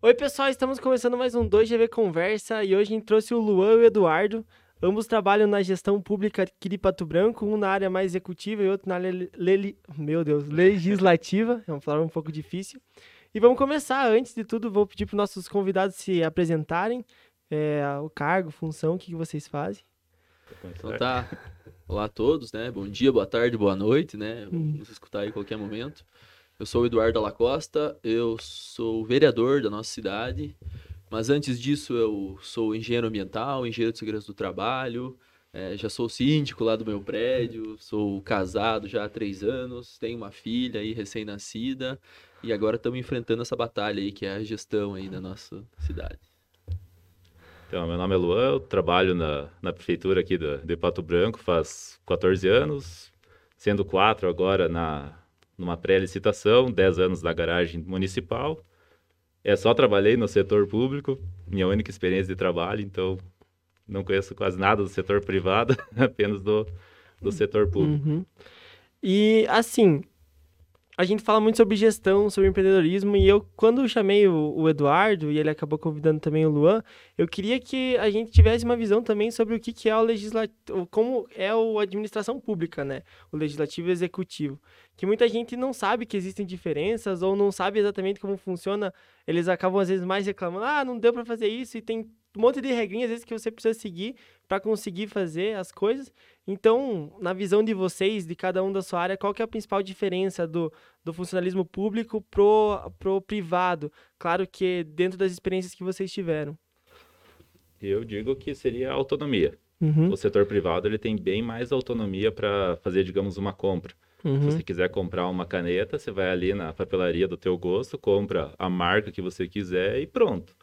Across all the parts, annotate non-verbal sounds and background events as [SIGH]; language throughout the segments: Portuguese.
Oi, pessoal, estamos começando mais um 2GV Conversa e hoje a gente trouxe o Luan e o Eduardo. Ambos trabalham na gestão pública aqui de Pato Branco, um na área mais executiva e outro na área le... meu Deus, legislativa. [LAUGHS] É uma palavra um pouco difícil. E vamos começar. Antes de tudo, vou pedir para os nossos convidados se apresentarem, é, o cargo, função, o que, que vocês fazem. Então tá. Olá a todos, né? Bom dia, boa tarde, boa noite, né? Hum. Vamos escutar aí a qualquer momento. Eu sou o Eduardo Alacosta, eu sou vereador da nossa cidade, mas antes disso eu sou engenheiro ambiental, engenheiro de segurança do trabalho, é, já sou síndico lá do meu prédio, sou casado já há três anos, tenho uma filha aí recém-nascida e agora estamos enfrentando essa batalha aí que é a gestão aí da nossa cidade. Então, meu nome é Luan, eu trabalho na, na prefeitura aqui de, de Pato Branco faz 14 anos, sendo quatro agora na, numa pré-licitação, 10 anos na garagem municipal. É só trabalhei no setor público, minha única experiência de trabalho, então não conheço quase nada do setor privado, [LAUGHS] apenas do, do setor público. Uhum. E assim, a gente fala muito sobre gestão, sobre empreendedorismo, e eu, quando chamei o, o, Eduardo, e ele acabou convidando também o Luan, eu queria que a gente tivesse uma visão também sobre o que, que é o legislativo, como é a administração pública, né? O legislativo e executivo. Que muita gente não sabe que existem diferenças, ou não sabe exatamente como funciona, eles acabam às vezes mais reclamando, ah, não deu para fazer isso, e tem um monte de regrinhas às vezes que você precisa seguir para conseguir fazer as coisas. Então, na visão de vocês, de cada um da sua área, qual que é a principal diferença do, do funcionalismo público pro, pro privado? Claro que dentro das experiências que vocês tiveram. Eu digo que seria a autonomia. Uhum. O setor privado ele tem bem mais autonomia para fazer, digamos, uma compra. Uhum. Se você quiser comprar uma caneta, você vai ali na papelaria do teu gosto, compra a marca que você quiser e pronto.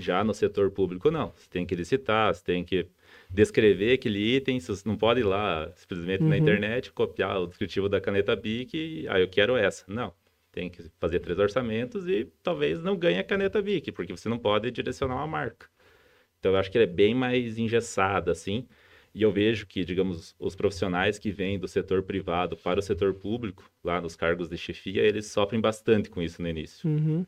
Já no setor público, não. Você tem que licitar, você tem que descrever aquele item, você não pode ir lá simplesmente Uhum. na internet, copiar o descritivo da caneta BIC e, ah, eu quero essa. Não. Tem que fazer três orçamentos e talvez não ganhe a caneta BIC, porque você não pode direcionar uma marca. Então, eu acho que ele é bem mais engessada, assim. E eu vejo que, digamos, os profissionais que vêm do setor privado para o setor público, lá nos cargos de chefia, eles sofrem bastante com isso no início. Uhum.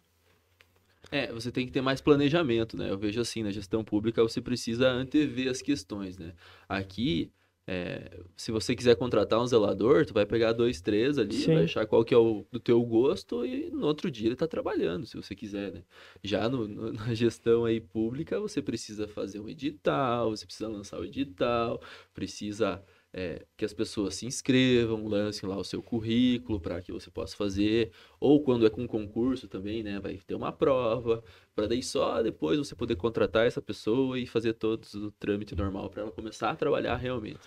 É, você tem que ter mais planejamento, né? Eu vejo assim, na gestão pública você precisa antever as questões, né? Aqui, é, se você quiser contratar um zelador, tu vai pegar dois, três ali, Sim. vai achar qual que é o do teu gosto e no outro dia ele tá trabalhando, se você quiser, né? Já no, no- [LAUGHS] na gestão aí pública, você precisa fazer um edital, você precisa lançar o edital, precisa é, que as pessoas se inscrevam, lancem lá o seu currículo para que você possa fazer, ou quando é com concurso também, né, vai ter uma prova, para daí só depois você poder contratar essa pessoa e fazer todo o trâmite normal para ela começar a trabalhar realmente.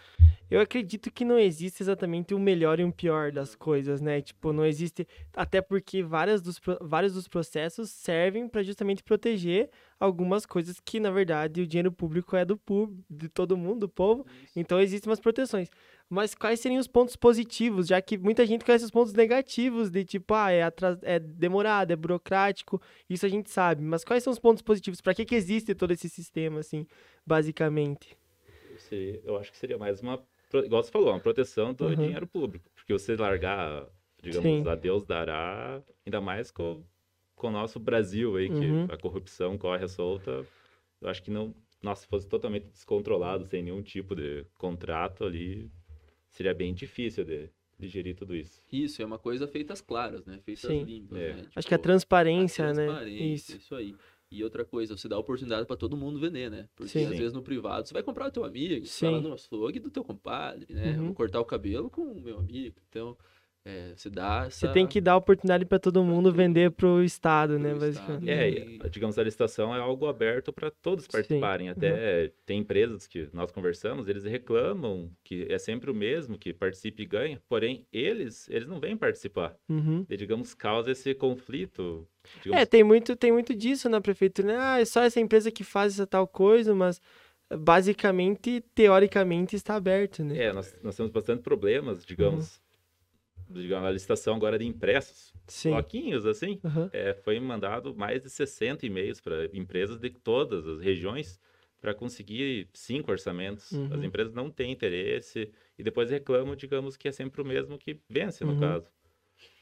Eu acredito que não existe exatamente o melhor e o pior das coisas, né? Tipo, não existe. Até porque várias dos, vários dos processos servem para justamente proteger algumas coisas que, na verdade, o dinheiro público é do público, de todo mundo, do povo. Então existem umas proteções. Mas quais seriam os pontos positivos? Já que muita gente conhece os pontos negativos, de tipo, ah, é, atras... é demorado, é burocrático, isso a gente sabe. Mas quais são os pontos positivos? Para que, que existe todo esse sistema, assim, basicamente? Seria- eu acho que seria mais uma, igual você falou, uma proteção do Uhum. dinheiro público. Porque você largar, digamos, Sim. a Deus dará, ainda mais com, com o nosso Brasil aí, que Uhum. a corrupção corre à solta, eu acho que não, nossa, se fosse totalmente descontrolado, sem nenhum tipo de contrato ali, seria bem difícil de, de gerir tudo isso. Isso, é uma coisa feita às claras, né? Feita Sim. às limpas, É. né? Acho que a Tipo, transparência, a né? transparência, Isso. isso aí. E outra coisa, você dá oportunidade para todo mundo vender, né? Porque Sim. às vezes no privado você vai comprar o teu amigo, Sim. fala no açougue do teu compadre, né? Uhum. Vou cortar o cabelo com o meu amigo. Então, é, você dá essa... Você tem que dar oportunidade para todo mundo vender pro Estado, né? Estado. É, digamos, a licitação é algo aberto para todos participarem. Até tem empresas que nós conversamos, eles reclamam que é sempre o mesmo que participe e ganha, porém eles, eles não vêm participar. Uhum. E, digamos, causa esse conflito. É, digamos, tem muito, tem muito disso na prefeitura, né? Ah, é só essa empresa que faz essa tal coisa, mas basicamente, teoricamente, está aberto, né? é, nós, nós temos bastante problemas, digamos, digamos, a licitação agora de impressos, Sim. bloquinhos assim, Aham. é, foi mandado mais de 60 e-mails para empresas de todas as regiões para conseguir cinco orçamentos. Uhum. As empresas não têm interesse e depois reclamam, digamos, que é sempre o mesmo que vence, no Uhum. caso.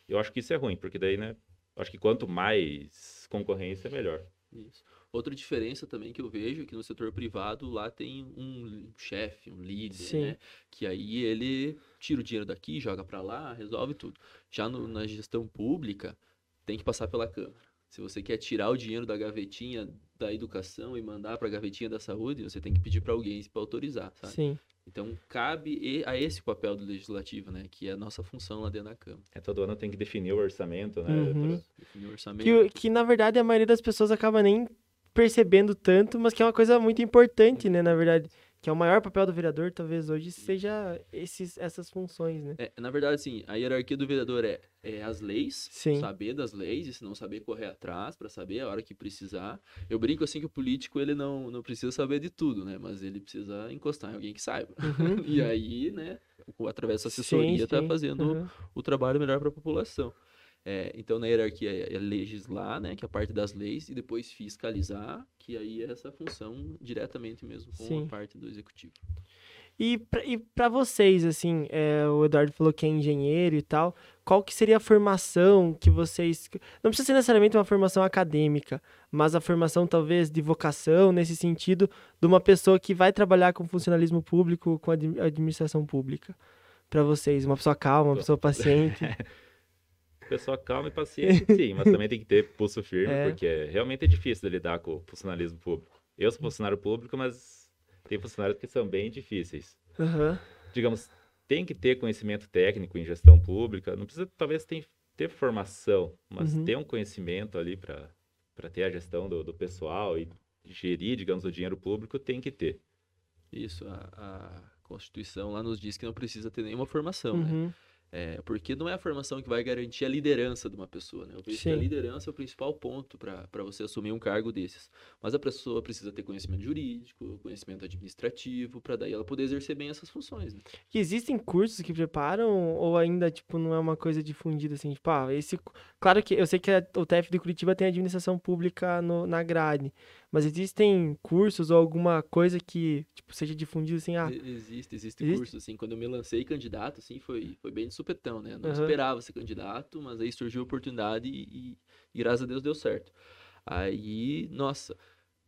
Eu acho que isso é ruim, porque daí, né, eu acho que quanto mais concorrência, melhor. Isso. Outra diferença também que eu vejo é que no setor privado lá tem um chefe, um líder, Sim. né? Que aí ele tira o dinheiro daqui, joga para lá, resolve tudo. Já no- na gestão pública, tem que passar pela Câmara. Se você quer tirar o dinheiro da gavetinha da educação e mandar para a gavetinha da saúde, você tem que pedir para alguém para autorizar, sabe? Sim. Então cabe a esse papel do legislativo, né? Que é a nossa função lá dentro da Câmara. É, todo ano tem que definir o orçamento, né? Uhum. Definir o orçamento. Que, que na verdade a maioria das pessoas acaba nem percebendo tanto, mas que é uma coisa muito importante, né, na verdade. Que é o maior papel do vereador, talvez hoje seja esses, essas funções, né? É, na verdade, assim, a hierarquia do vereador é, é as leis, Sim. saber das leis, e se não saber, correr atrás para saber a hora que precisar. Eu brinco assim que o político, ele não, não precisa saber de tudo, né? Mas ele precisa encostar em alguém que saiba. Uhum. [LAUGHS] e aí, né, através da assessoria, Sim, tá sim. fazendo Uhum. o trabalho melhor para a população. É, então, na hierarquia é é legislar, né, que é a parte das leis, e depois fiscalizar, que aí é essa função diretamente mesmo com Sim. a parte do executivo. E pra, pra vocês, assim, é, o Eduardo falou que é engenheiro e tal, qual que seria a formação que vocês... Não precisa ser necessariamente uma formação acadêmica, mas a formação talvez de vocação, nesse sentido, de uma pessoa que vai trabalhar com funcionalismo público, com admi- administração pública. Pra vocês, uma pessoa calma, uma pessoa paciente. [LAUGHS] Pessoa calma e paciente, sim, mas também tem que ter pulso firme, [LAUGHS] É. porque é- realmente é difícil lidar com o funcionalismo público. Eu sou funcionário público, mas tem funcionários que são bem difíceis. Aham, Digamos, tem que ter conhecimento técnico em gestão pública, não precisa talvez ter, ter formação, mas Uhum. ter um conhecimento ali para ter a gestão do, do pessoal e gerir, digamos, o dinheiro público, tem que ter. Isso, a, a Constituição lá nos diz que não precisa ter nenhuma formação, né? É, porque não é a formação que vai garantir a liderança de uma pessoa, né? Eu vejo que a Sim. liderança é o principal ponto para você assumir um cargo desses. Mas a pessoa precisa ter conhecimento jurídico, conhecimento administrativo, para daí ela poder exercer bem essas funções, né? E existem cursos que preparam ou ainda, tipo, não é uma coisa difundida, assim? Tipo, ah, esse... Claro que eu sei que a- o TF de Curitiba tem administração pública no, na grade, mas existem cursos ou alguma coisa que, tipo, seja difundida, assim, ah, Existe, existe, existe? curso, assim, quando eu me lancei candidato, assim, foi, foi bem supetão, né? Não Aham. esperava ser candidato, mas aí surgiu a oportunidade e, e- e graças a Deus deu certo. Aí, nossa,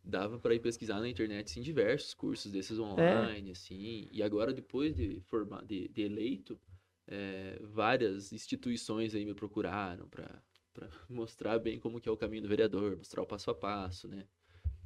dava para ir pesquisar na internet, assim, diversos cursos desses online, assim, e agora depois de formar, de, de eleito, é, várias instituições aí me procuraram para [LAUGHS] mostrar bem como que é o caminho do vereador, mostrar o passo a passo, né?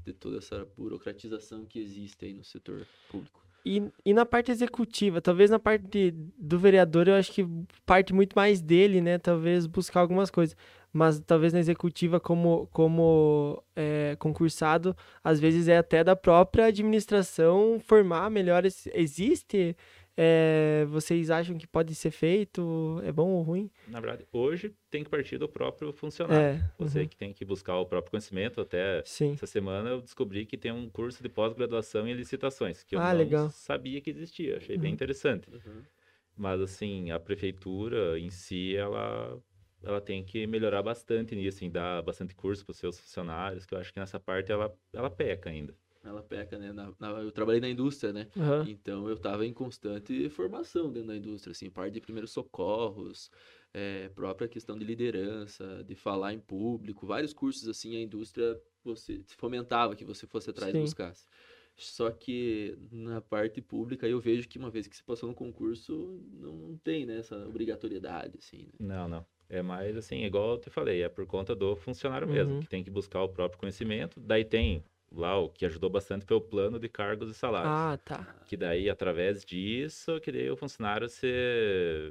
De toda essa burocratização que existe aí no setor público. E, e na parte executiva, talvez na parte de- do vereador, eu acho que parte muito mais dele, né? Talvez buscar algumas coisas. Mas talvez na executiva, como, como é, concursado, às vezes é até da própria administração formar melhor. esse- Existe? É, vocês acham que pode ser feito? É bom ou ruim? Na verdade, hoje tem que partir do próprio funcionário. É. Você uhum, que tem que buscar o próprio conhecimento. Até Sim. essa semana eu descobri que tem um curso de pós-graduação em licitações, que eu Ah, não legal. sabia que existia. Achei bem Uhum. interessante. Mas, assim, a prefeitura em si, ela, ela tem que melhorar bastante nisso, em dar bastante curso para os seus funcionários, que eu acho que nessa parte ela, ela peca ainda. Ela peca, né? Na- na- eu trabalhei na indústria, né? aham, Então eu estava em constante formação dentro da indústria, assim, parte de primeiros socorros, é, própria questão de liderança, de falar em público, vários cursos assim, a indústria você fomentava que você fosse atrás Sim. e buscasse. Só que na parte pública eu vejo que uma vez que você passou no concurso, não, não tem né, essa obrigatoriedade, assim, né? Não, não. É mais assim, igual eu te falei, é por conta do funcionário mesmo, Uhum. que tem que buscar o próprio conhecimento. Daí tem lá o que ajudou bastante foi o plano de cargos e salários. Ah, tá. Que daí, através disso, que daí o funcionário se...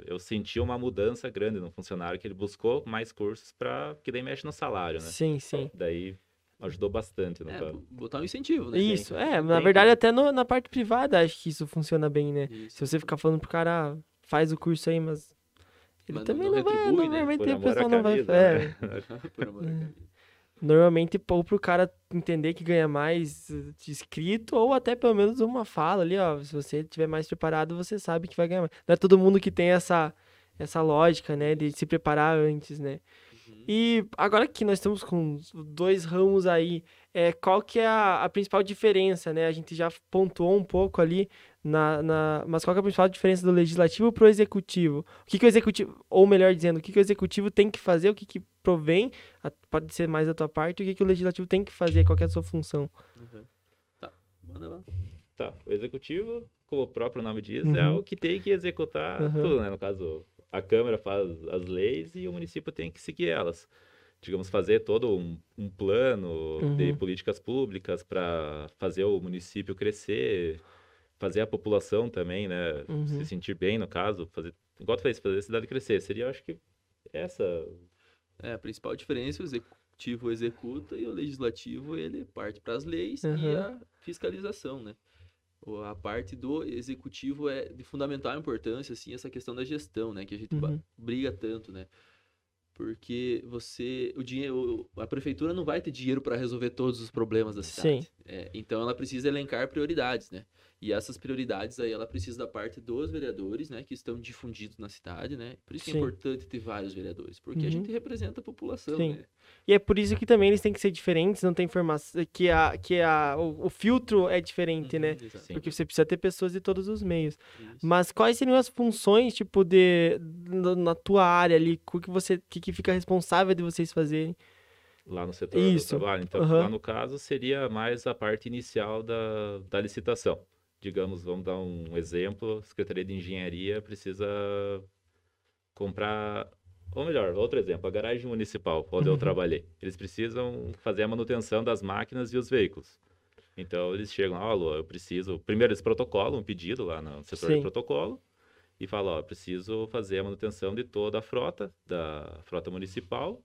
Eu senti uma mudança grande no funcionário, que ele buscou mais cursos para que daí mexe no salário, né? Sim, sim. Daí ajudou bastante no É, botar um incentivo, né? Isso, é, na Tem verdade que- até no- na parte privada acho que isso funciona bem, né? Isso. Se você ficar falando pro cara, ah, faz o curso aí, mas ele Mas não- também não não, vai, retribui, né? normalmente Por o à pessoal não vai, camisa, é, né? [LAUGHS] Por amor a Deus. Normalmente ou pro cara entender que ganha mais de escrito ou até pelo menos uma fala ali, ó, se você tiver mais preparado, você sabe que vai ganhar mais. Não é todo mundo que tem essa essa lógica, né, de se preparar antes, né? Uhum. E agora que nós estamos com dois ramos aí, é, qual que é a, a principal diferença, né? A gente já pontuou um pouco ali, na, na, mas qual que é a principal diferença do legislativo para o executivo? O que, que o executivo, ou melhor dizendo, o que, que o executivo tem que fazer, o que, que provém, a- pode ser mais da tua parte, o que, que o legislativo tem que fazer, qual que é a sua função? Uhum. Tá, manda lá. Tá, o executivo, como o próprio nome diz, Uhum. é o que tem que executar Uhum. tudo, né? No caso, a Câmara faz as leis e o município tem que seguir elas. Digamos, fazer todo um, um plano de Uhum. políticas públicas para fazer o município crescer, fazer a população também, né? Uhum. Se sentir bem, no caso, fazer, igual tu fez, fazer a cidade crescer. Seria, eu acho que, essa É, a principal diferença, o executivo executa e o legislativo, ele parte para as leis e Uhum. a fiscalização, né? O- A parte do executivo é de fundamental importância, assim, essa questão da gestão, né? Que a gente Uhum. briga tanto, né? Porque você, o dinheiro, a prefeitura não vai ter dinheiro para resolver todos os problemas da cidade. Sim. É, então ela precisa elencar prioridades, né? E essas prioridades aí ela precisa da parte dos vereadores, né, que estão difundidos na cidade, né? Por isso que é Sim. importante ter vários vereadores, porque Uhum. a gente representa a população, Sim. né? E é por isso que também eles têm que ser diferentes, não tem informação, que, a, que a, o, o filtro é diferente, né? Uhum, exato. Sim. Porque você precisa ter pessoas de todos os meios. Isso. Mas quais seriam as funções, tipo, de na, tua área ali? O que você, que, que fica responsável de vocês fazerem? lá no setor Isso. do trabalho. Então, Aham. lá no caso, seria mais a parte inicial da, da licitação. Digamos, vamos dar um exemplo, a Secretaria de Engenharia precisa comprar, ou melhor, outro exemplo, a garagem municipal, onde Uhum. eu trabalhei. Eles precisam fazer a manutenção das máquinas e os veículos. Então, eles chegam, ó, Lu, eu preciso... Primeiro, eles protocolam um pedido lá no setor Sim. de protocolo e falam, ó, eu preciso fazer a manutenção de toda a frota, da frota municipal,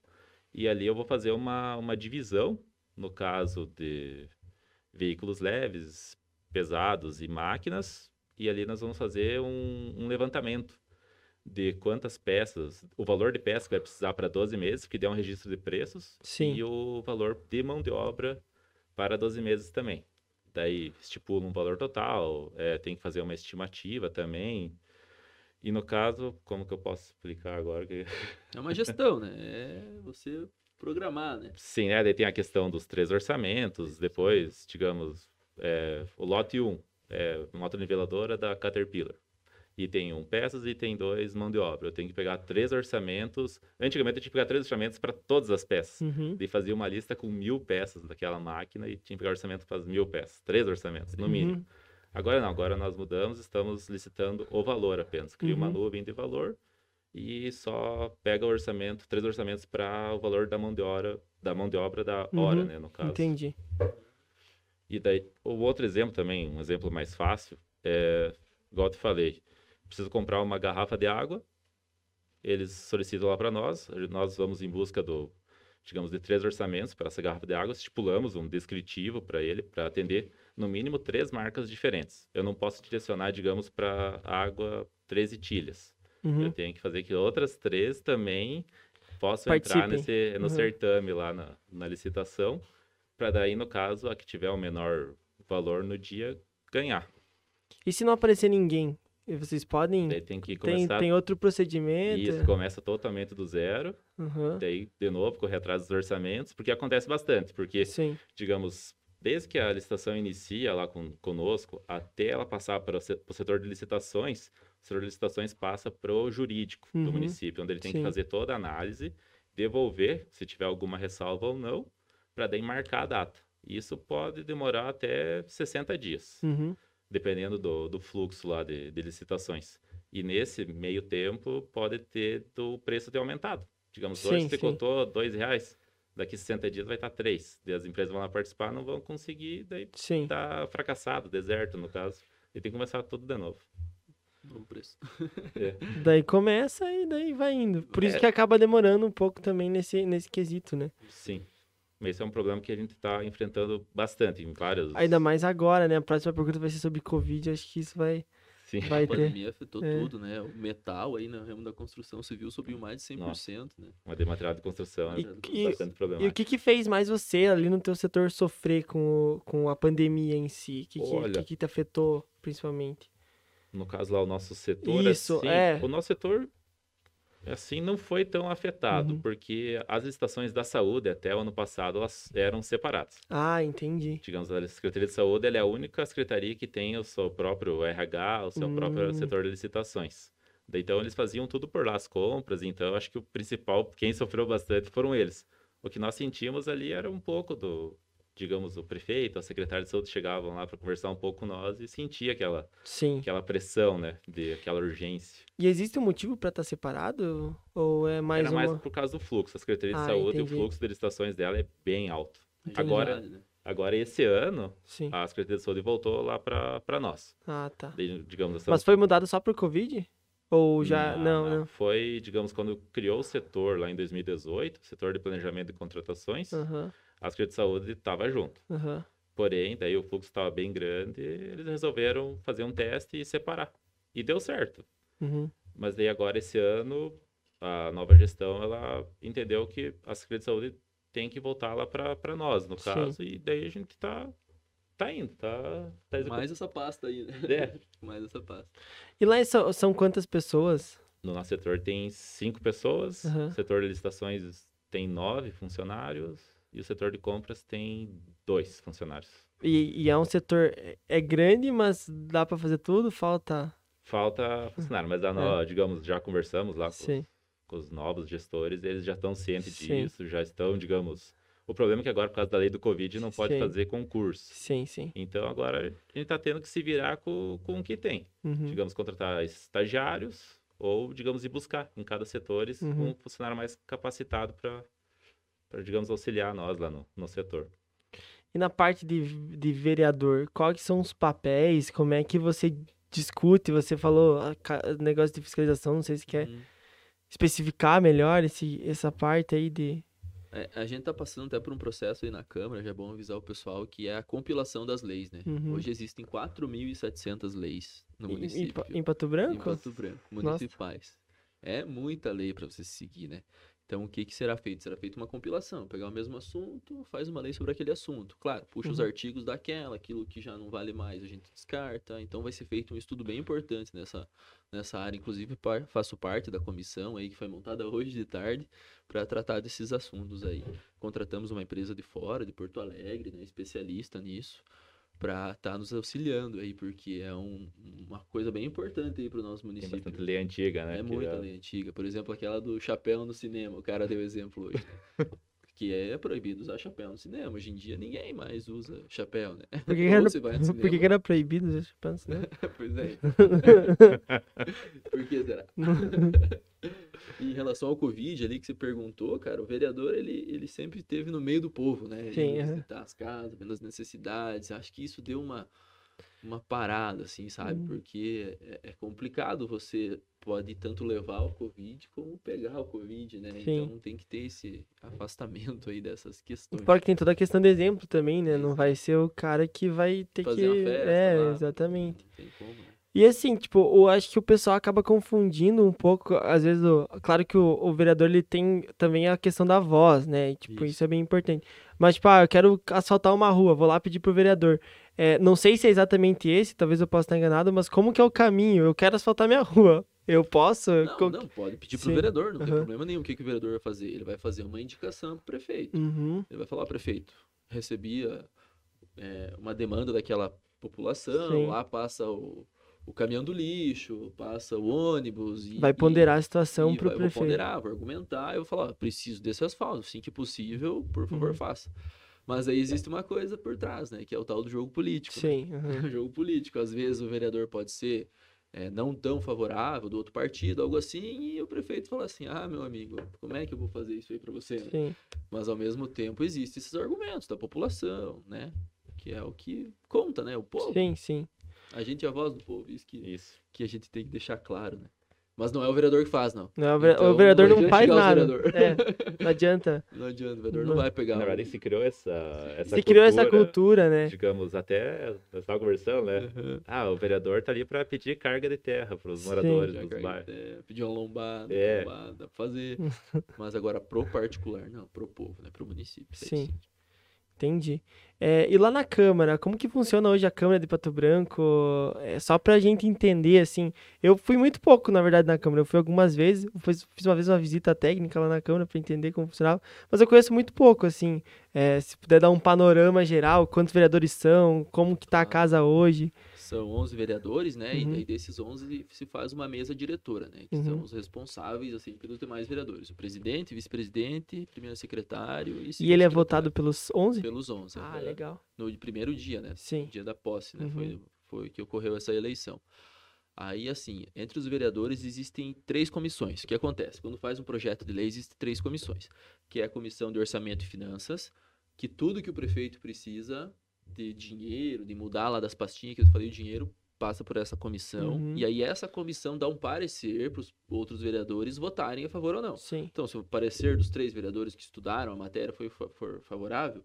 e ali eu vou fazer uma, uma divisão, no caso de veículos leves, pesados e máquinas, e ali nós vamos fazer um, um levantamento de quantas peças, o valor de peça que vai precisar para 12 meses, porque dá um registro de preços, Sim. e o valor de mão de obra para 12 meses também. Daí estipula um valor total, é, tem que fazer uma estimativa também. E no caso, como que eu posso explicar agora? que- É uma gestão, né? [LAUGHS] É você programar, né? Sim, né? Daí tem a questão dos três orçamentos, depois, digamos, é, o lote 1, é, motoniveladora da Caterpillar. E tem um peças e tem dois mão de obra. Eu tenho que pegar três orçamentos. Antigamente eu tinha que pegar três orçamentos para todas as peças. Uhum. Daí fazia uma lista com mil peças daquela máquina e tinha que pegar orçamento para as mil peças. Três orçamentos, no mínimo. Uhum. Agora não, agora nós mudamos, estamos licitando o valor apenas. Cria uma Uhum. nuvem de valor e só pega o orçamento, três orçamentos para o valor da mão de obra, da mão de obra da hora, Uhum. né, no caso. Entendi. E daí, o outro exemplo também, um exemplo mais fácil, é, igual eu te falei, preciso comprar uma garrafa de água, eles solicitam lá para nós, nós vamos em busca do, digamos, de três orçamentos para essa garrafa de água, estipulamos um descritivo para ele, para atender no mínimo três marcas diferentes. Eu não posso direcionar, digamos, para água 13 tilhas. Uhum. Eu tenho que fazer que outras três também possam entrar Participem. nesse, no Uhum. certame lá na, na licitação, para daí, no caso, a que tiver o menor valor no dia, ganhar. E se não aparecer ninguém? E Vocês podem. Daí tem que Tem, começar... tem outro procedimento? Isso, começa totalmente do zero, Uhum. daí, de novo, correr atrás dos orçamentos, porque acontece bastante, porque Sim. digamos, desde que a licitação inicia lá com, conosco, até ela passar para o setor de licitações, o setor de licitações passa para o jurídico Uhum. do município, onde ele tem Sim. que fazer toda a análise, devolver, se tiver alguma ressalva ou não, para daí marcar a data. Isso pode demorar até 60 dias, Uhum. dependendo do, do fluxo lá de, de licitações. E nesse meio tempo, pode ter do preço ter aumentado. Digamos, Sim, hoje você sim. cotou dois reais, daqui 60 dias vai estar três. E as empresas vão lá participar, não vão conseguir, daí Sim. tá fracassado, deserto no caso. E tem que começar tudo de novo. Bom preço. É. [LAUGHS] Daí começa e daí vai indo. Por isso É. que acaba demorando um pouco também nesse, nesse quesito, né? Sim. Mas esse é um problema que a gente está enfrentando bastante em vários. Ainda mais agora, né? A próxima pergunta vai ser sobre Covid. Acho que isso vai, Sim. vai A ter. pandemia afetou É. tudo, né? O metal aí no ramo da construção civil subiu mais de 100%, né? Mas de material de construção é E- bastante E o que que fez mais você ali no teu setor sofrer com, o- com a pandemia em si? O que, que, Olha. que, que te afetou principalmente? No caso lá, o nosso setor. Isso, assim, é. O nosso setor Assim, não foi tão afetado, Uhum. porque as licitações da saúde, até o ano passado, elas eram separadas. Ah, entendi. Digamos, a Secretaria de Saúde é a única secretaria que tem o seu próprio RH, o seu próprio Hum. setor de licitações. Então, eles faziam tudo por lá, as compras. Então, acho que o principal, quem sofreu bastante foram eles. O que nós sentimos ali era um pouco do, digamos, o prefeito, a secretária de saúde chegavam lá para conversar um pouco com nós e sentia aquela, Sim. aquela pressão, né, de aquela urgência. E existe um motivo pra estar separado? Ou é mais Era uma... mais por causa do fluxo. A Secretaria de Ah, Saúde, entendi. o fluxo de licitações dela é bem alto. Agilidade, Agora- né? Agora, esse ano, Sim. a Secretaria de Saúde voltou lá para nós. Ah, tá. Daí, digamos, nós Mas foi mudado só por Covid? Ou já... Não, não. Foi, digamos, quando criou o setor lá em 2018, o setor de planejamento e contratações, Aham, a Secretaria de Saúde estava junto. aham. Porém, daí o fluxo estava bem grande, eles resolveram fazer um teste e separar. E deu certo. Uhum. Mas daí agora, esse ano, a nova gestão, ela entendeu que a Secretaria de Saúde tem que voltar lá para nós, no Sim. caso, e daí a gente tá, tá indo, tá, tá executando. Mais essa pasta aí, né? É. [LAUGHS] Mais essa pasta. E lá são, são quantas pessoas? No nosso setor tem cinco pessoas, o setor de licitações tem nove funcionários e o setor de compras tem dois funcionários. E, e é um setor... É grande, mas dá pra fazer tudo? Falta... Falta funcionário, mas a [LAUGHS] nó- digamos, já conversamos lá com, Sim. com os novos gestores, eles já estão cientes Sim. disso, já estão, digamos... O problema é que agora, por causa da lei do Covid, não pode Sim. fazer concurso. Sim, sim. Então, agora, a gente está tendo que se virar com, com o que tem. Uhum. Digamos, contratar estagiários ou, digamos, ir buscar em cada setor Uhum. um funcionário mais capacitado para, digamos, auxiliar nós lá no, no setor. E na parte de, de vereador, quais são os papéis? Como é que você discute? Você falou ah, negócio de fiscalização, não sei se quer Uhum. especificar melhor esse, essa parte aí de... É, a gente tá passando até por um processo aí na Câmara, já é bom avisar o pessoal, que é a compilação das leis, né? Uhum. Hoje existem 4.700 leis no em- em, município. Pa- em Pato Em Branco? Pato Branco, municipais. É muita lei para você seguir, né? Então, o que, que será feito? Será feita uma compilação, pegar o mesmo assunto, faz uma lei sobre aquele assunto. Claro, puxa os Uhum. artigos daquela, aquilo que já não vale mais, a gente descarta. Então, vai ser feito um estudo bem importante nessa, nessa área. Inclusive, par- faço parte da comissão aí que foi montada hoje de tarde para tratar desses assuntos aí. Contratamos uma empresa de fora, de Porto Alegre, né, especialista nisso para estar nos auxiliando aí, porque é um- uma coisa bem importante aí para o nosso Tem município. bastante lei antiga, né? É muita já- lei antiga. Por exemplo, aquela do chapéu no cinema. O cara deu exemplo hoje. [LAUGHS] que é proibido usar chapéu no cinema. Hoje em dia ninguém mais usa chapéu, né? Por que, era, [LAUGHS] no [LAUGHS] por que cinema. que era proibido os chupantes, né? pois é. [LAUGHS] Por que será? em relação ao Covid ali que você perguntou, cara, o vereador ele, ele sempre esteve no meio do povo, né? Sim, visitar as casas, vendo as necessidades. Acho que isso deu uma, uma parada, assim, sabe? Hum. Porque é, é complicado você pode tanto levar o Covid como pegar o Covid, né? Sim. Então tem que ter esse afastamento aí dessas questões. Fora que tem toda a questão do exemplo também, né? Não vai ser o cara que vai ter Fazer que... uma festa é, lá, exatamente. Não tem como, né? E assim, tipo, eu acho que o pessoal acaba confundindo um pouco, às vezes, o- claro que o, o vereador ele tem também a questão da voz, né? E, tipo, isso. Isso. é bem importante. Mas, tipo, ah, eu quero asfaltar uma rua, vou lá pedir pro vereador. É, não sei se é exatamente esse, talvez eu possa estar enganado, mas como que é o caminho? Eu quero asfaltar minha [LAUGHS] rua. Eu posso? Não, não, pode pedir pro Sim, vereador, não tem aham. problema nenhum. O que, que o vereador vai fazer? Ele vai fazer uma indicação pro prefeito. Uhum, Ele vai falar, prefeito, recebia é, uma demanda daquela população, Sim. lá passa o, o caminhão do lixo, passa o ônibus e... Vai ponderar a e, situação e pro vai, vou prefeito. ponderar, vou argumentar, eu vou falar, preciso desse asfalto, assim que possível, por favor, Uhum. faça. Mas aí existe uma coisa por trás, né, que é o tal do jogo político. né? Sim, [LAUGHS] uhum. o jogo político. Às vezes o vereador pode ser é, não tão favorável do outro partido, algo assim, e o prefeito fala assim: ah, meu amigo, como é que eu vou fazer isso aí pra você? né?" sim. Mas ao mesmo tempo existem esses argumentos da população, né? Que é o que conta, né? O povo. Sim, sim. A gente é a voz do povo, isso que, Isso. que a gente tem que deixar claro, né? Mas não é o vereador que faz, não. Não, o vere- Então, o vereador não não faz nada. vereador. É, não adianta. [LAUGHS] Não adianta, o vereador Não. não vai pegar. Na verdade, se criou essa, essa Se criou essa cultura, né? Digamos, até, nós estávamos conversando, né? Aham. Ah, o vereador tá ali para pedir carga de terra para os Sim. moradores dos bairros. pedir uma lombada, É. lombada, dá pra fazer. [LAUGHS] Mas agora pro particular, não, pro povo, né? Pro município. Sim. Entendi. É, e lá na Câmara, como que funciona hoje a Câmara de Pato Branco? É, só pra gente entender, assim. Eu fui muito pouco, na verdade, na Câmara. Eu fui algumas vezes, fiz, fiz uma vez uma visita técnica lá na Câmara pra entender como funcionava. Mas eu conheço muito pouco, assim. É, se puder dar um panorama geral, quantos vereadores são, como que tá a Ah. casa hoje. São 11 vereadores, né? E Uhum. daí desses 11 se faz uma mesa diretora, né? Que Uhum. são os responsáveis, assim, pelos demais vereadores. O presidente, vice-presidente, primeiro secretário e E ele é votado pelos 11? pelos 11. Ah, é, legal. No primeiro dia, né? Sim. Dia da posse, né? Uhum. Foi, foi que ocorreu essa eleição. Aí, assim, entre os vereadores existem três comissões. O que acontece? Quando faz um projeto de lei, existem três comissões. Que é a comissão de orçamento e finanças, que tudo que o prefeito precisa de dinheiro, de mudar lá das pastinhas que eu falei, o dinheiro passa por essa comissão. Uhum. E aí essa comissão dá um parecer para os outros vereadores votarem a favor ou não. Sim. Então, se o parecer dos três vereadores que estudaram a matéria foi for favorável,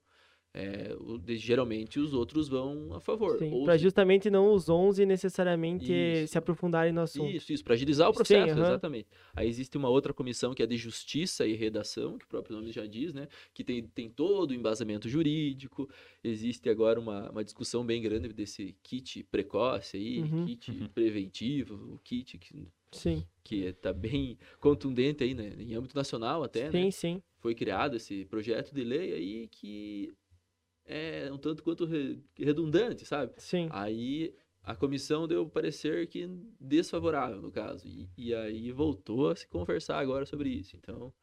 é, o- de- geralmente os outros vão a favor. Sim, se- justamente não os 11 necessariamente Isso. se aprofundarem no assunto. Isso, isso, para agilizar o Sim, processo, aham. exatamente. Aí existe uma outra comissão que é de justiça e redação, que o próprio nome já diz, né? Que tem, tem todo o embasamento jurídico. Existe agora uma, uma discussão bem grande desse kit precoce aí, Uhum. kit Uhum. preventivo, o kit que, Sim, que está bem contundente aí, né? Em âmbito nacional até, né? sim, sim. foi criado esse projeto de lei aí que é um tanto quanto re- redundante, sabe? Sim. Aí a comissão deu parecer que desfavorável no caso e, e aí voltou a se conversar agora sobre isso. Então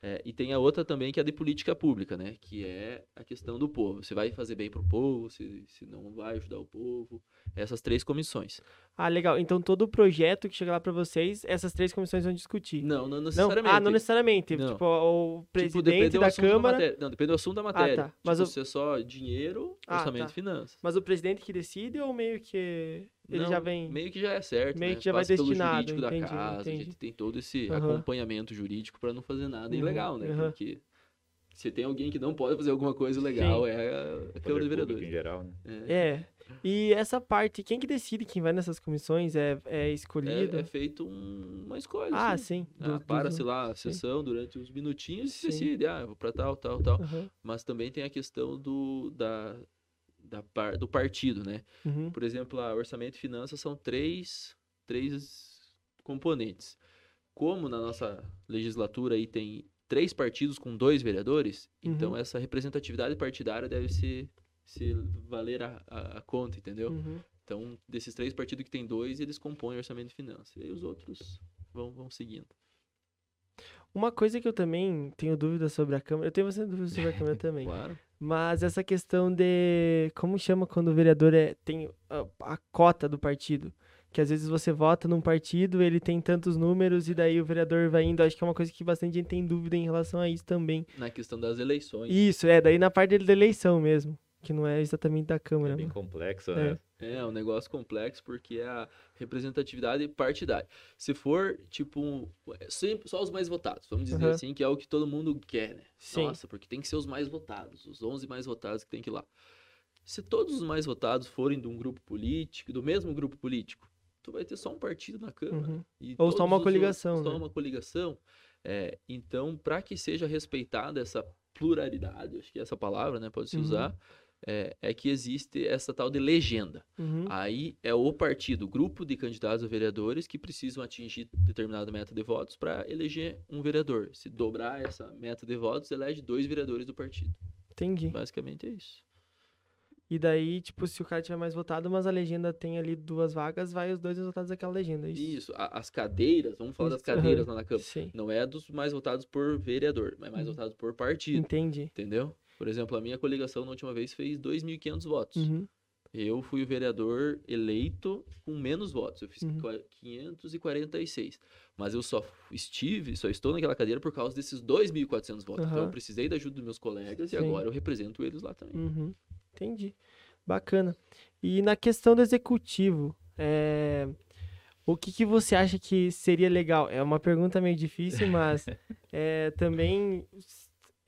é, e tem a outra também que é a de política pública, né? Que é a questão do povo. Você vai fazer bem pro povo, se, se não vai ajudar o povo. Essas três comissões. Ah, legal. Então todo o projeto que chegar lá pra vocês, essas três comissões vão discutir. Não, não Não? necessariamente. Ah, não necessariamente. Não. Tipo, o Tipo, presidente depende do da assunto Câmara. matéria. Não, depende do assunto da matéria. tá. Mas Tipo, o- se é só dinheiro, Ah, orçamento tá. e finanças. Mas o presidente que decide ou meio que ele Não, já vem. Meio que já é certo, meio né? que já vai Passa pelo destinado, jurídico da entendi, casa, a entendi. gente tem todo esse Aham. acompanhamento jurídico para não fazer nada Uhum, ilegal, né? aham. Porque se tem alguém que não pode fazer alguma coisa ilegal, é a, a Câmara de público em Vereadores. geral, né? É, É. E essa parte, quem que decide quem vai nessas comissões? É, é escolhido? é, é feito um- uma escolha. ah, assim. sim. Ah, Para-se lá a sim. sessão durante uns minutinhos e Sim. decide, ah, vou para tal, tal, tal. Aham, Mas também tem a questão do, da, da par- do partido, né? uhum, Por exemplo, a orçamento e finanças são três, três componentes. Como na nossa legislatura aí tem três partidos com dois vereadores, então Uhum. essa representatividade partidária deve se, se valer a, a, a conta, entendeu? uhum. Então, desses três partidos que tem dois, eles compõem o orçamento e finanças. E aí os outros vão, vão seguindo. Uma coisa que eu também tenho dúvida sobre a Câmara, eu tenho bastante dúvida sobre a Câmara [LAUGHS] também. Claro. Mas essa questão de. Como chama quando o vereador é, tem a, a cota do partido? Que às vezes você vota num partido, ele tem tantos números, e daí o vereador vai indo. Acho que é uma coisa que bastante gente tem dúvida em relação a isso também. Na questão das eleições. Isso, é, daí na parte da eleição mesmo. Que não é exatamente da Câmara. É bem mas- complexo, É. né? É um negócio complexo porque é a representatividade partidária. Se for, tipo, um- sempre só os mais votados, vamos dizer Aham. assim, que é o que todo mundo quer, né? Sim. Nossa, porque tem que ser os mais votados, os 11 mais votados que tem que ir lá. Se todos os mais votados forem de um grupo político, do mesmo grupo político, tu vai ter só um partido na Câmara. Uhum. E Ou só uma coligação, outros, né? Só uma coligação. É, então, para que seja respeitada essa pluralidade, acho que é essa palavra, né, pode se Uhum. usar, é, é que existe essa tal de legenda. Uhum. Aí é o partido, o grupo de candidatos a vereadores que precisam atingir determinada meta de votos para eleger um vereador. Se dobrar essa meta de votos, elege dois vereadores do partido. Entendi. Basicamente é isso. E daí, tipo, se o cara tiver mais votado, mas a legenda tem ali duas vagas, vai os dois mais votados daquela legenda. é Isso. Isso. A- as cadeiras, vamos falar das cadeiras lá na Câmara. Não é dos mais votados por vereador, mas mais Uhum. votados por partido. Entendi. Entendeu? Por exemplo, a minha coligação na última vez fez 2.500 votos. Uhum. Eu fui o vereador eleito com menos votos. Eu fiz Uhum. qua- 546. Mas eu só estive, só estou naquela cadeira por causa desses 2.400 votos. Então eu precisei da ajuda dos meus colegas e Sim. agora eu represento eles lá também. Uhum. Entendi. Bacana. E na questão do executivo, é, o que, que você acha que seria legal? É uma pergunta meio difícil, mas [LAUGHS] é, também,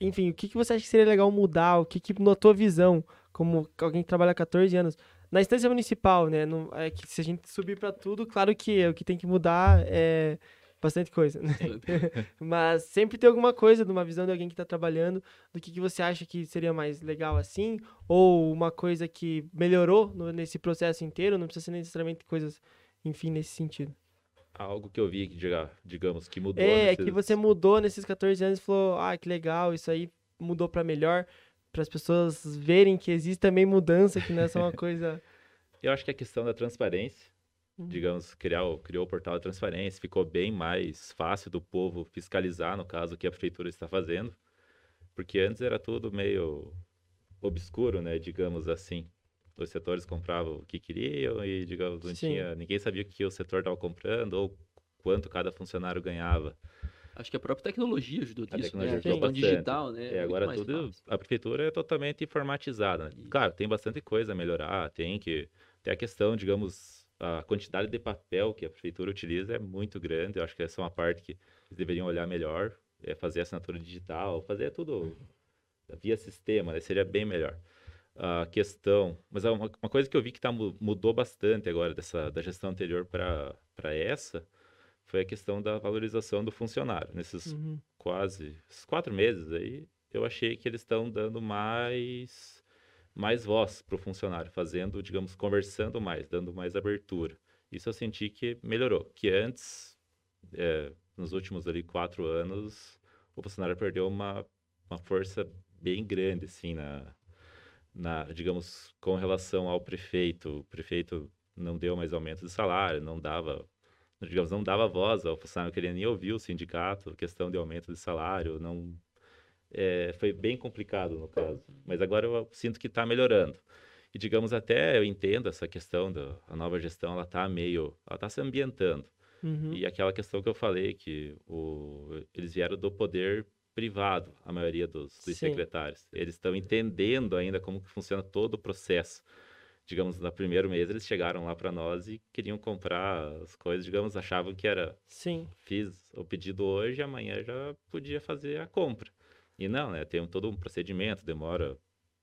enfim, o que, que você acha que seria legal mudar? O que, que na tua visão, como alguém que trabalha há 14 anos, na instância municipal, né? Não, é que se a gente subir para tudo, claro que o que tem que mudar é, bastante coisa, né? [LAUGHS] Mas sempre tem alguma coisa de uma visão de alguém que está trabalhando, do que, que você acha que seria mais legal assim, ou uma coisa que melhorou no, nesse processo inteiro, não precisa ser necessariamente coisas, enfim, nesse sentido. Algo que eu vi, que, digamos, que mudou. É, nesses... que você mudou nesses 14 anos e falou, ah, que legal, isso aí mudou para melhor, para as pessoas verem que existe também mudança, que não é só uma [LAUGHS] coisa... eu acho que a questão da transparência, Uhum. digamos, criar criou o portal de transparência, ficou bem mais fácil do povo fiscalizar, no caso, o que a prefeitura está fazendo, porque antes era tudo meio obscuro, né, digamos assim. Os setores compravam o que queriam e, digamos, não tinha, ninguém sabia o que o setor estava comprando ou quanto cada funcionário ganhava. Acho que a própria tecnologia ajudou a nisso, tecnologia né? A questão digital, né? É, agora tudo, fácil. a prefeitura é totalmente informatizada. Né? Claro, tem bastante coisa a melhorar, tem que ter a questão, digamos, a quantidade de papel que a prefeitura utiliza é muito grande. Eu acho que essa é uma parte que eles deveriam olhar melhor, é fazer assinatura digital, fazer tudo via sistema, né? seria bem melhor. A questão, mas uma, uma coisa que eu vi que tá, mudou bastante agora dessa da gestão anterior para essa foi a questão da valorização do funcionário. Nesses uhum. quase quatro meses aí, eu achei que eles estão dando mais mais voz para o funcionário, fazendo, digamos, conversando mais, dando mais abertura. Isso eu senti que melhorou, que antes, é, nos últimos ali quatro anos, o funcionário perdeu uma, uma força bem grande, assim, na, na, digamos, com relação ao prefeito. O prefeito não deu mais aumento de salário, não dava, digamos, não dava voz ao funcionário, não queria nem ouvir o sindicato, questão de aumento de salário, não é, foi bem complicado no caso. Mas agora eu sinto que está melhorando. E digamos até eu entendo essa questão da nova gestão, ela está meio, ela está se ambientando. Uhum. E aquela questão que eu falei que o, eles vieram do poder privado, a maioria dos, dos secretários. Eles estão entendendo ainda como que funciona todo o processo. Digamos, no primeiro mês eles chegaram lá para nós e queriam comprar as coisas, digamos, achavam que era Sim. Fiz o pedido hoje, amanhã já podia fazer a compra. E não, né? Tem todo um procedimento, demora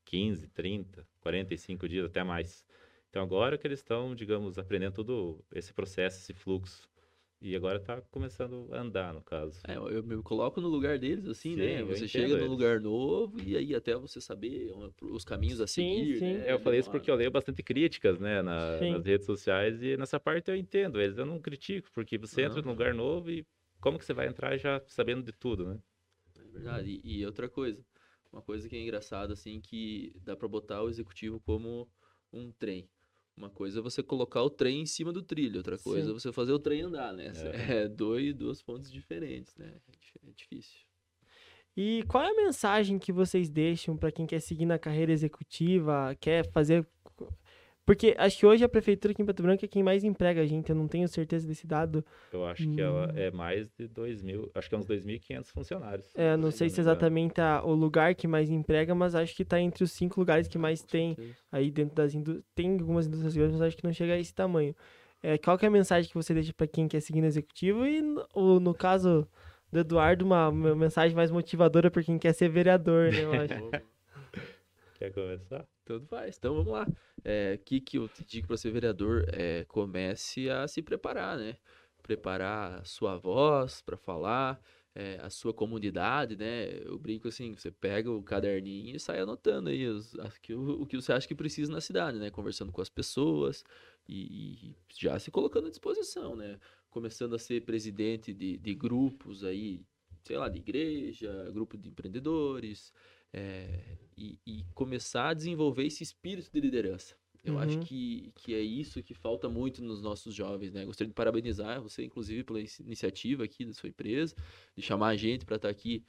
15, 30, 45 dias, até mais. Então agora que eles estão, digamos, aprendendo todo esse processo, esse fluxo. E agora está começando a andar, no caso. É, eu me coloco no lugar deles, assim, sim, né? Você chega num lugar novo e aí até você saber os caminhos a seguir. Sim, sim. Né? É, eu falei isso porque eu leio bastante críticas, né, na, nas redes sociais e nessa parte eu entendo eles. Eu não critico, porque você entra num lugar novo e como que você vai entrar já sabendo de tudo, né? verdade. E, e, outra coisa, uma coisa que é engraçada, assim, que dá para botar o executivo como um trem. Uma coisa é você colocar o trem em cima do trilho, outra coisa Sim. é você fazer o trem andar, né? É, é dois, duas pontos diferentes, né? É, é difícil. E qual é a mensagem que vocês deixam para quem quer seguir na carreira executiva, quer fazer porque acho que hoje a prefeitura aqui em Pato Branco é quem mais emprega a gente, eu não tenho certeza desse dado. Eu acho que ela hum. é mais de 2 mil, acho que é uns 2.500 funcionários. É, não sei se exatamente a, o lugar que mais emprega, mas acho que está entre os cinco lugares que mais tem aí dentro das indústrias. Tem algumas indústrias grandes, mas acho que não chega a esse tamanho. É, qual que é a mensagem que você deixa para quem quer seguir no executivo e, no, no caso do Eduardo, uma, uma mensagem mais motivadora para quem quer ser vereador, né, eu [LAUGHS] acho. Quer começar? Tudo faz. Então vamos lá. É, que que eu te digo para ser vereador? É, comece a se preparar, né? Preparar a sua voz para falar, é, a sua comunidade, né? Eu brinco assim, você pega o caderninho e sai anotando aí os, o, o que você acha que precisa na cidade, né? Conversando com as pessoas e, e já se colocando à disposição, né? Começando a ser presidente de, de grupos aí, sei lá, de igreja, grupo de empreendedores, é, e, e, começar a desenvolver esse espírito de liderança. Eu uhum. acho que, que é isso que falta muito nos nossos jovens, né? Gostaria de parabenizar você, inclusive, pela iniciativa aqui da sua empresa, de chamar a gente para estar tá aqui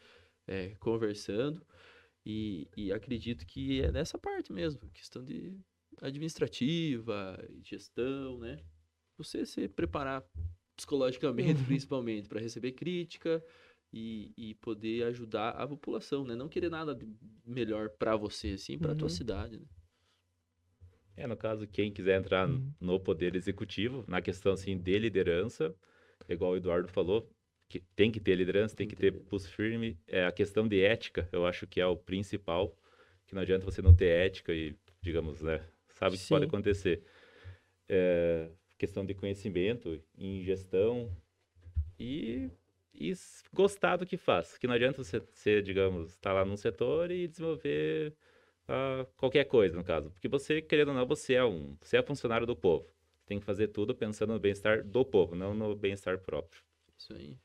é, conversando. E, e, acredito que é nessa parte mesmo, questão de administrativa, gestão, né? Você se preparar psicologicamente, uhum. principalmente, para receber crítica, e, e poder ajudar a população, né? Não querer nada melhor para você, assim, para uhum. tua cidade, né? É, no caso, quem quiser entrar uhum. no poder executivo, na questão assim de liderança, igual o Eduardo falou, que tem que ter liderança, tem que ter pulso firme. É a questão de ética, eu acho que é o principal, que não adianta você não ter ética e, digamos, né, sabe o que pode acontecer. É, questão de conhecimento em gestão, e, e gostar do que faz. Que não adianta você ser, digamos, estar lá num setor e desenvolver ah, qualquer coisa, no caso. Porque você, querendo ou não, você é um, você é funcionário do povo. Tem que fazer tudo pensando no bem-estar do povo, não no bem-estar próprio. Isso aí.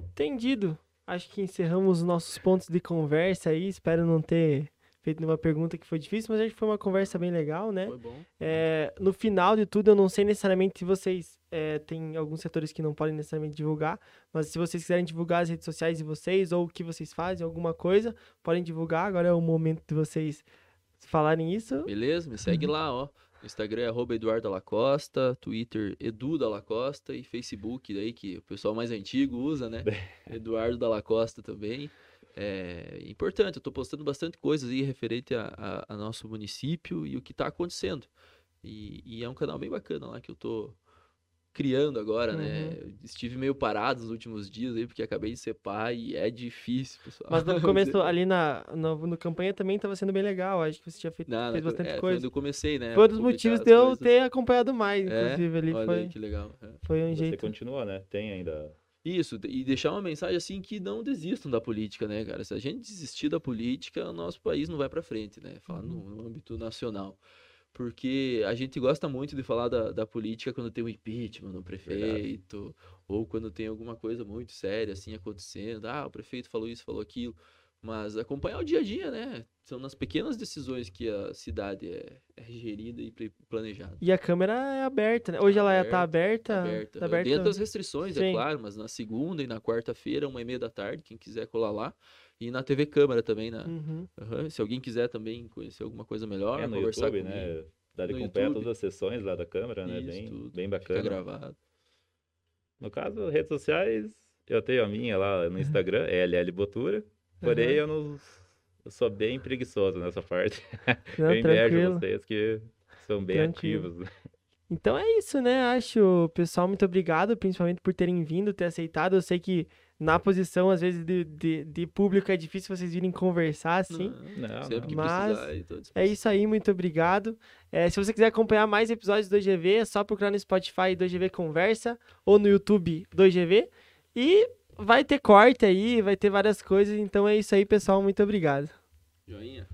Entendido. Acho que encerramos os nossos pontos de conversa aí. Espero não ter feito nenhuma pergunta que foi difícil, mas acho que foi uma conversa bem legal, né? Foi bom. É, no final de tudo, eu não sei necessariamente se vocês é, tem alguns setores que não podem necessariamente divulgar, mas se vocês quiserem divulgar as redes sociais de vocês ou o que vocês fazem, alguma coisa, podem divulgar. Agora é o momento de vocês falarem isso. Beleza? Me segue Uhum. lá, ó. Instagram é arroba Eduardo Dalla Costa, Twitter Edu Dalla Costa e Facebook daí que o pessoal mais antigo usa, né? [LAUGHS] Eduardo Dalla Costa também. É importante, eu tô postando bastante coisas aí referente a, a- a nosso município e o que tá acontecendo. E, e é um canal bem bacana lá que eu tô criando agora, né? Eu estive meio parado nos últimos dias aí porque acabei de ser pai e é difícil, pessoal. Mas no [LAUGHS] começo, ali na no, no campanha também estava sendo bem legal. Acho que você tinha feito, Não, fez bastante é, coisa. onde eu comecei, né? Foi um dos motivos de eu coisas. ter acompanhado mais, É? inclusive, ali. Olha Foi, aí, que legal. é. foi um Você jeito. continua, né? Tem ainda Isso, e deixar uma mensagem assim que não desistam da política, né, cara? Se a gente desistir da política, o nosso país não vai pra frente, né? Falar no, no âmbito nacional. Porque a gente gosta muito de falar da, da política quando tem um impeachment no prefeito, ou quando tem alguma coisa muito séria assim acontecendo. Ah, o prefeito falou isso, falou aquilo. Mas acompanhar o dia a dia, né? São nas pequenas decisões que a cidade é, é gerida e planejada. E a câmera é aberta, né? Hoje ela é- tá aberta. aberta. Tá aberta. Dentro das restrições, é Sim. claro, mas na segunda e na quarta-feira, uma e meia da tarde, quem quiser colar lá. E na TV Câmara também, na, Uhum. Aham, Se alguém quiser também conhecer alguma coisa melhor, é no conversar YouTube, comigo, né? Dá de acompanhar todas as sessões lá da Câmara, né? Isso, Bem, tudo. bem fica bacana. gravado. No caso, redes sociais, eu tenho a minha lá Uhum. no Instagram, é LL Botura. Porém, eu não. Eu sou bem preguiçoso nessa parte. [LAUGHS] Não, eu invejo tranquilo. vocês que são bem Tranquilo. ativos. Então é isso, né? Acho, pessoal, muito obrigado, principalmente por terem vindo, ter aceitado. Eu sei que na posição, às vezes, de, de, de público é difícil vocês virem conversar, assim. Não, Não, sempre não. que Mas precisar, É isso aí, muito obrigado. É, se você quiser acompanhar mais episódios do 2GV, é só procurar no Spotify 2GV Conversa ou no YouTube 2GV. E vai ter corte aí, vai ter várias coisas. Então é isso aí, pessoal. Muito obrigado. Joinha.